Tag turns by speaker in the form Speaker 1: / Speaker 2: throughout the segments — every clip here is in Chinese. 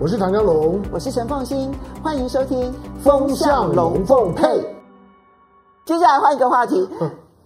Speaker 1: 我是唐江龙，
Speaker 2: 我是陈凤欣，欢迎收听《风向龙凤配》。接下来换一个话题。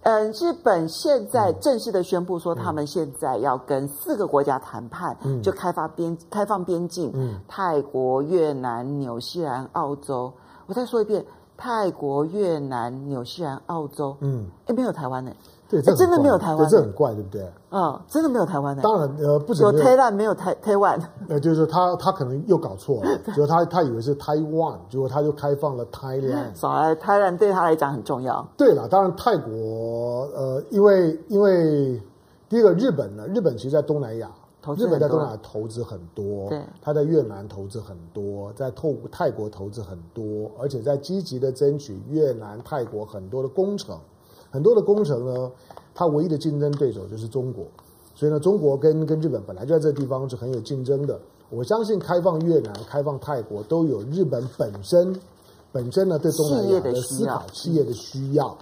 Speaker 2: 嗯，日本现在正式的宣布说，他们现在要跟四个国家谈判，嗯、就开发边开放边境。嗯，泰国、越南、纽西兰、澳洲。我再说一遍，泰国、越南、纽西兰、澳洲。嗯，哎，没有台湾呢。
Speaker 1: 对，真的没有台湾，这很怪，对不对？
Speaker 2: 嗯，真的没有台湾的。
Speaker 1: 当然，呃，不止有
Speaker 2: 台湾，没有台台湾。
Speaker 1: 呃，就是说他他可能又搞错了，就他他以为是台湾，结果他就开放了 Thailand。
Speaker 2: 少来，Thailand 对他来讲很重要。
Speaker 1: 对了，当然泰国，呃，因为因为第一个日本呢，日本其实在东南亚，日本在东南亚投资很多，对，他在越南投资很多，在透泰国投资很多，而且在积极的争取越南、泰国很多的工程。很多的工程呢，它唯一的竞争对手就是中国，所以呢，中国跟跟日本本来就在这个地方是很有竞争的。我相信开放越南、开放泰国都有日本本身本身呢对东南亚的思考、企业的需要。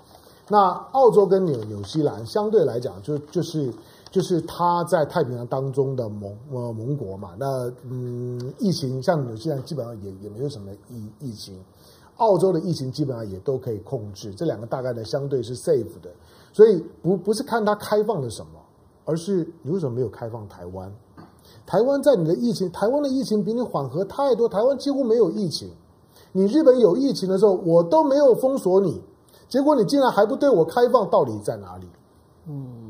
Speaker 1: 那澳洲跟纽纽西兰相对来讲，就就是就是他在太平洋当中的盟呃盟国嘛。那嗯，疫情像纽西兰基本上也也没有什么疫疫情。澳洲的疫情基本上也都可以控制，这两个大概呢相对是 safe 的，所以不不是看它开放了什么，而是你为什么没有开放台湾？台湾在你的疫情，台湾的疫情比你缓和太多，台湾几乎没有疫情。你日本有疫情的时候，我都没有封锁你，结果你竟然还不对我开放，到底在哪里？
Speaker 2: 嗯，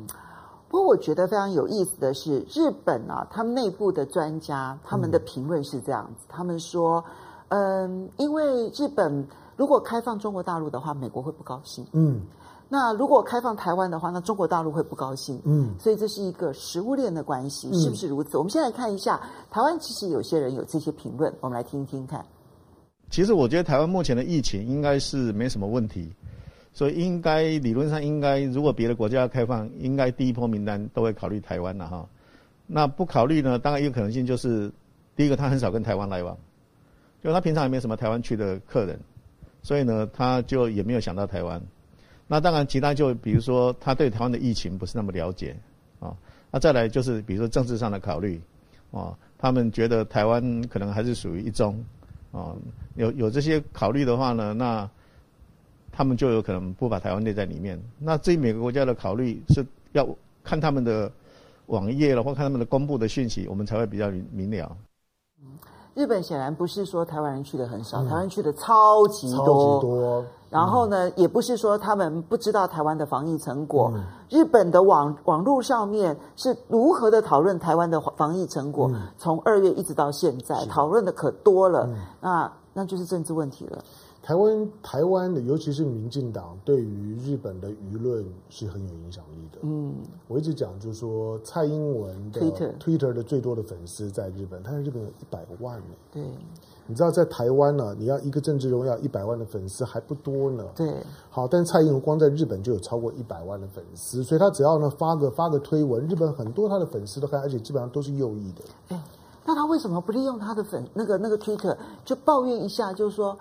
Speaker 2: 不过我觉得非常有意思的是，日本啊，他们内部的专家他们的评论是这样子，嗯、他们说。嗯，因为日本如果开放中国大陆的话，美国会不高兴。嗯，那如果开放台湾的话，那中国大陆会不高兴。嗯，所以这是一个食物链的关系，是不是如此？嗯，我们先来看一下台湾，其实有些人有这些评论，我们来听一听看。
Speaker 3: 其实我觉得台湾目前的疫情应该是没什么问题，所以应该理论上应该，如果别的国家要开放，应该第一波名单都会考虑台湾了哈。那不考虑呢？当然一个可能性就是，第一个他很少跟台湾来往。就他平常也没有什么台湾区的客人，所以呢，他就也没有想到台湾。那当然，其他就比如说，他对台湾的疫情不是那么了解啊。那再来就是，比如说政治上的考虑啊，他们觉得台湾可能还是属于一中啊。有有这些考虑的话呢，那他们就有可能不把台湾列在里面。那至于每个国家的考虑，是要看他们的网页了，或看他们的公布的讯息，我们才会比较明了。
Speaker 2: 日本显然不是说台湾人去的很少，嗯、台湾去的超级多。超级多。然后呢，嗯、也不是说他们不知道台湾的防疫成果。嗯、日本的网网络上面是如何的讨论台湾的防疫成果，嗯、从二月一直到现在，讨论的可多了。嗯、那那就是政治问题了。
Speaker 1: 台湾台湾的，尤其是民进党，对于日本的舆论是很有影响力的。嗯，我一直讲，就是说蔡英文的 Twitter Twitter 的最多的粉丝在日本，他在日本有一百万呢。对，你知道在台湾呢，你要一个政治人物要一百万的粉丝还不多呢。对，好，但蔡英文光在日本就有超过一百万的粉丝，所以他只要呢发个发个推文，日本很多他的粉丝都看，而且基本上都是右翼的。哎，那他为什么不利用他的粉那个那个 Twitter 就抱怨一下，就是说？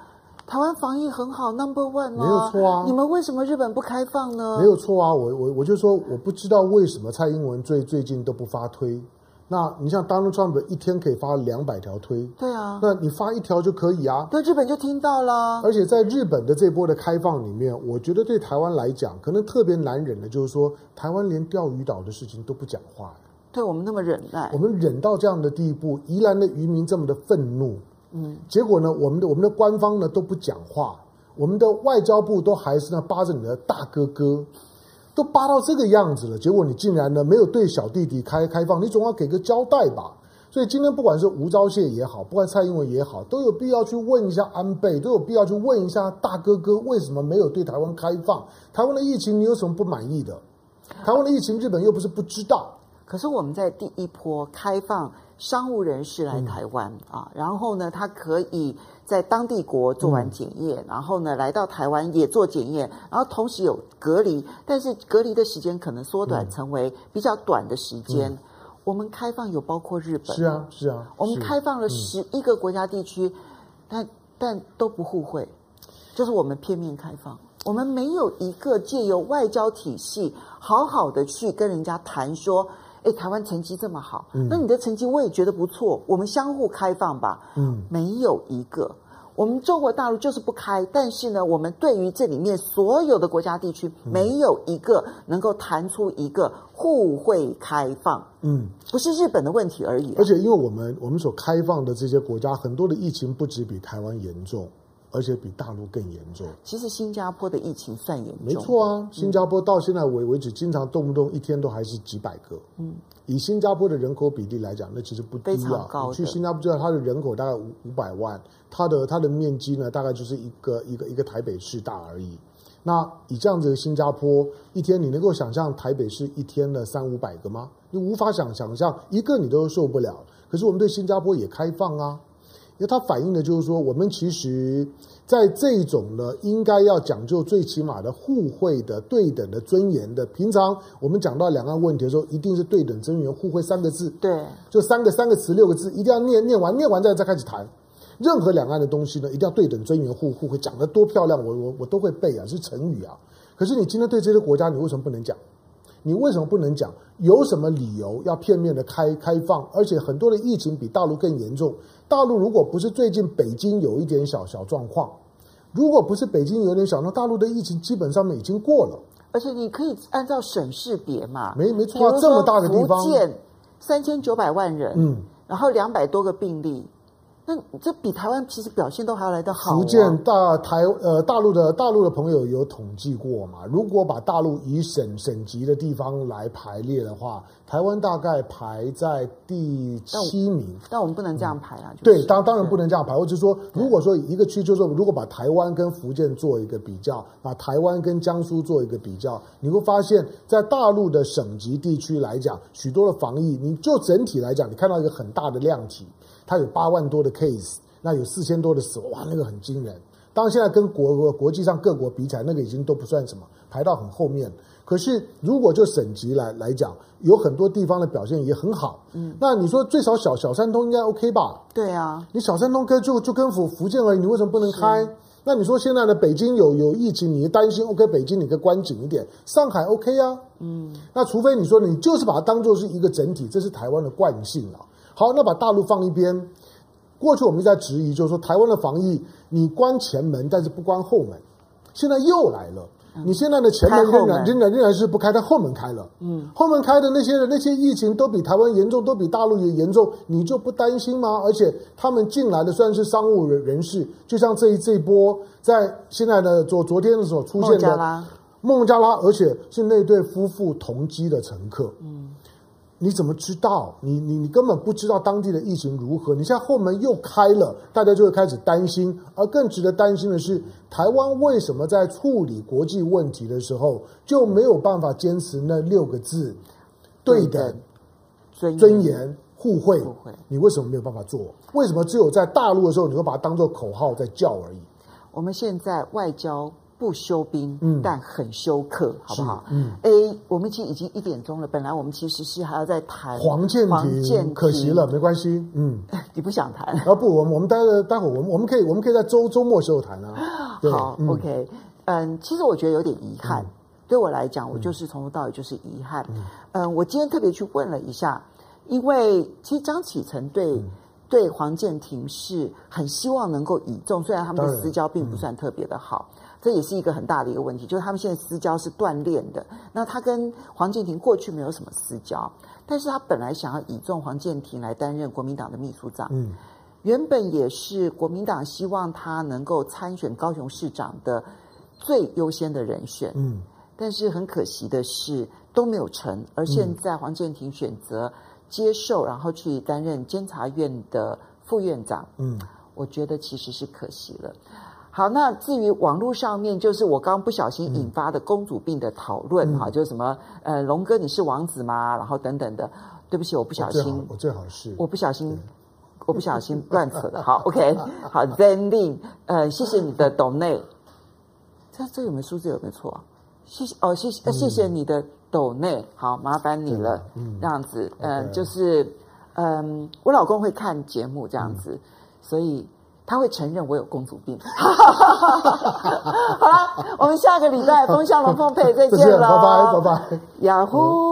Speaker 1: 台湾防疫很好，Number One 吗？没有错啊。你们为什么日本不开放呢？没有错啊，我我我就说我不知道为什么蔡英文最最近都不发推。那你像 Donald Trump 一天可以发两百条推，
Speaker 2: 对啊，
Speaker 1: 那你发一条就可以啊。
Speaker 2: 那日本就听到了。
Speaker 1: 而且在日本的这波的开放里面，我觉得对台湾来讲，可能特别难忍的就是说，台湾连钓鱼岛的事情都不讲话。
Speaker 2: 对我们那么忍耐，
Speaker 1: 我们忍到这样的地步，宜兰的渔民这么的愤怒。嗯，结果呢，我们的我们的官方呢都不讲话，我们的外交部都还是呢扒着你的大哥哥，都扒到这个样子了，结果你竟然呢没有对小弟弟开开放，你总要给个交代吧。所以今天不管是吴钊燮也好，不管蔡英文也好，都有必要去问一下安倍，都有必要去问一下大哥哥为什么没有对台湾开放？台湾的疫情你有什么不满意的？台湾的疫情日本又不是不知道。
Speaker 2: 可是我们在第一波开放商务人士来台湾、嗯、啊，然后呢，他可以在当地国做完检验，嗯、然后呢来到台湾也做检验，然后同时有隔离，但是隔离的时间可能缩短成为比较短的时间。嗯、我们开放有包括日本，
Speaker 1: 是啊是啊，
Speaker 2: 我们开放了十一个国家地区，嗯、但但都不互惠，就是我们片面开放，我们没有一个借由外交体系好好的去跟人家谈说。哎，台湾成绩这么好，嗯、那你的成绩我也觉得不错，我们相互开放吧。嗯，没有一个，我们中国大陆就是不开，但是呢，我们对于这里面所有的国家地区，没有一个能够谈出一个互惠开放。嗯，不是日本的问题而已、啊。
Speaker 1: 而且，因为我们我们所开放的这些国家，很多的疫情不止比台湾严重。而且比大陆更严重。
Speaker 2: 其实新加坡的疫情算严重，
Speaker 1: 没错啊。新加坡到现在为为止，经常动不动一天都还是几百个。嗯，以新加坡的人口比例来讲，那其实不低啊。你去新加坡知道，它的人口大概五五百万，它的它的面积呢，大概就是一个一个一个台北市大而已。那以这样子的新加坡，一天你能够想象台北市一天的三五百个吗？你无法想想象，一个你都受不了。可是我们对新加坡也开放啊。因为它反映的就是说，我们其实在这种呢，应该要讲究最起码的互惠的、对等的尊严的。平常我们讲到两岸问题的时候，一定是对等、尊严、互惠三个字。
Speaker 2: 对，
Speaker 1: 就三个三个词六个字，一定要念念完，念完再再开始谈。任何两岸的东西呢，一定要对等、尊严、互互惠，讲得多漂亮，我我我都会背啊，是成语啊。可是你今天对这些国家，你为什么不能讲？你为什么不能讲？有什么理由要片面的开开放？而且很多的疫情比大陆更严重。大陆如果不是最近北京有一点小小状况，如果不是北京有点小，那大陆的疫情基本上面已经过了。
Speaker 2: 而且你可以按照省市别嘛，
Speaker 1: 没没错啊，这么大的地方，
Speaker 2: 福建三千九百万人，嗯，然后两百多个病例。那这比台湾其实表现都还要来得好啊。
Speaker 1: 福建大台呃大陆的大陆的朋友有统计过嘛？如果把大陆以省省级的地方来排列的话，台湾大概排在第七名。
Speaker 2: 但，但我们不能这样排啊！
Speaker 1: 嗯就是、对，当当然不能这样排。或者说，如果说一个区，就是说如果把台湾跟福建做一个比较，把台湾跟江苏做一个比较，你会发现在大陆的省级地区来讲，许多的防疫，你就整体来讲，你看到一个很大的量体。它有八万多的 case，那有四千多的死亡，哇，那个很惊人。当然，现在跟国国际上各国比起来，那个已经都不算什么，排到很后面。可是，如果就省级来来讲，有很多地方的表现也很好。嗯，那你说最少小小三通应该 OK 吧？
Speaker 2: 对啊，
Speaker 1: 你小三通跟就就跟福福建而已，你为什么不能开？那你说现在的北京有有疫情，你担心 OK？北京你可以关紧一点，上海 OK 啊？嗯，那除非你说你就是把它当做是一个整体，这是台湾的惯性啊。好，那把大陆放一边。过去我们一直在质疑，就是说台湾的防疫，你关前门，但是不关后门。现在又来了，你现在的前门仍然仍然仍然是不开，但后门开了。嗯，后门开的那些人那些疫情都比台湾严重，都比大陆也严重，你就不担心吗？而且他们进来的虽然是商务人人士，就像这一这一波，在现在的昨昨天的时候出现的孟加拉，而且是那对夫妇同机的乘客。嗯。你怎么知道？你你你根本不知道当地的疫情如何。你现在后门又开了，大家就会开始担心。而更值得担心的是，台湾为什么在处理国际问题的时候就没有办法坚持那六个字：对等、尊尊严、互惠？你为什么没有办法做？为什么只有在大陆的时候，你会把它当做口号在叫而已？
Speaker 2: 我们现在外交。不修兵，嗯，但很休克，好不好？嗯，哎，我们其实已经一点钟了。本来我们其实是还要再谈
Speaker 1: 黄建庭，可惜了，没关系。嗯，
Speaker 2: 你不想谈？
Speaker 1: 啊，不，我们我们待会待会儿，我们我们可以我们可以在周周末时候谈啊。
Speaker 2: 好，OK，嗯，其实我觉得有点遗憾，对我来讲，我就是从头到尾就是遗憾。嗯，我今天特别去问了一下，因为其实张启成对对黄建庭是很希望能够倚重，虽然他们的私交并不算特别的好。这也是一个很大的一个问题，就是他们现在私交是断裂的。那他跟黄建庭过去没有什么私交，但是他本来想要倚重黄建庭来担任国民党的秘书长，嗯，原本也是国民党希望他能够参选高雄市长的最优先的人选，嗯，但是很可惜的是都没有成。而现在黄建庭选择接受，然后去担任监察院的副院长，嗯，我觉得其实是可惜了。好，那至于网络上面，就是我刚刚不小心引发的公主病的讨论哈、嗯，就是什么呃，龙哥你是王子吗？然后等等的，对不起，我不小心，
Speaker 1: 我最好是，
Speaker 2: 我不小心，我不小心 乱扯的。好，OK，好，Zenlin，呃，谢谢你的 donate，这这有没有数字？有没有错？谢谢哦，谢谢、嗯、谢谢你的 donate，好，麻烦你了，嗯，这样子，嗯、呃，就是嗯、呃，我老公会看节目这样子，嗯、所以。他会承认我有公主病。好了，我们下个礼拜风向龙凤配再见了，
Speaker 1: 拜拜拜拜，
Speaker 2: 雅虎。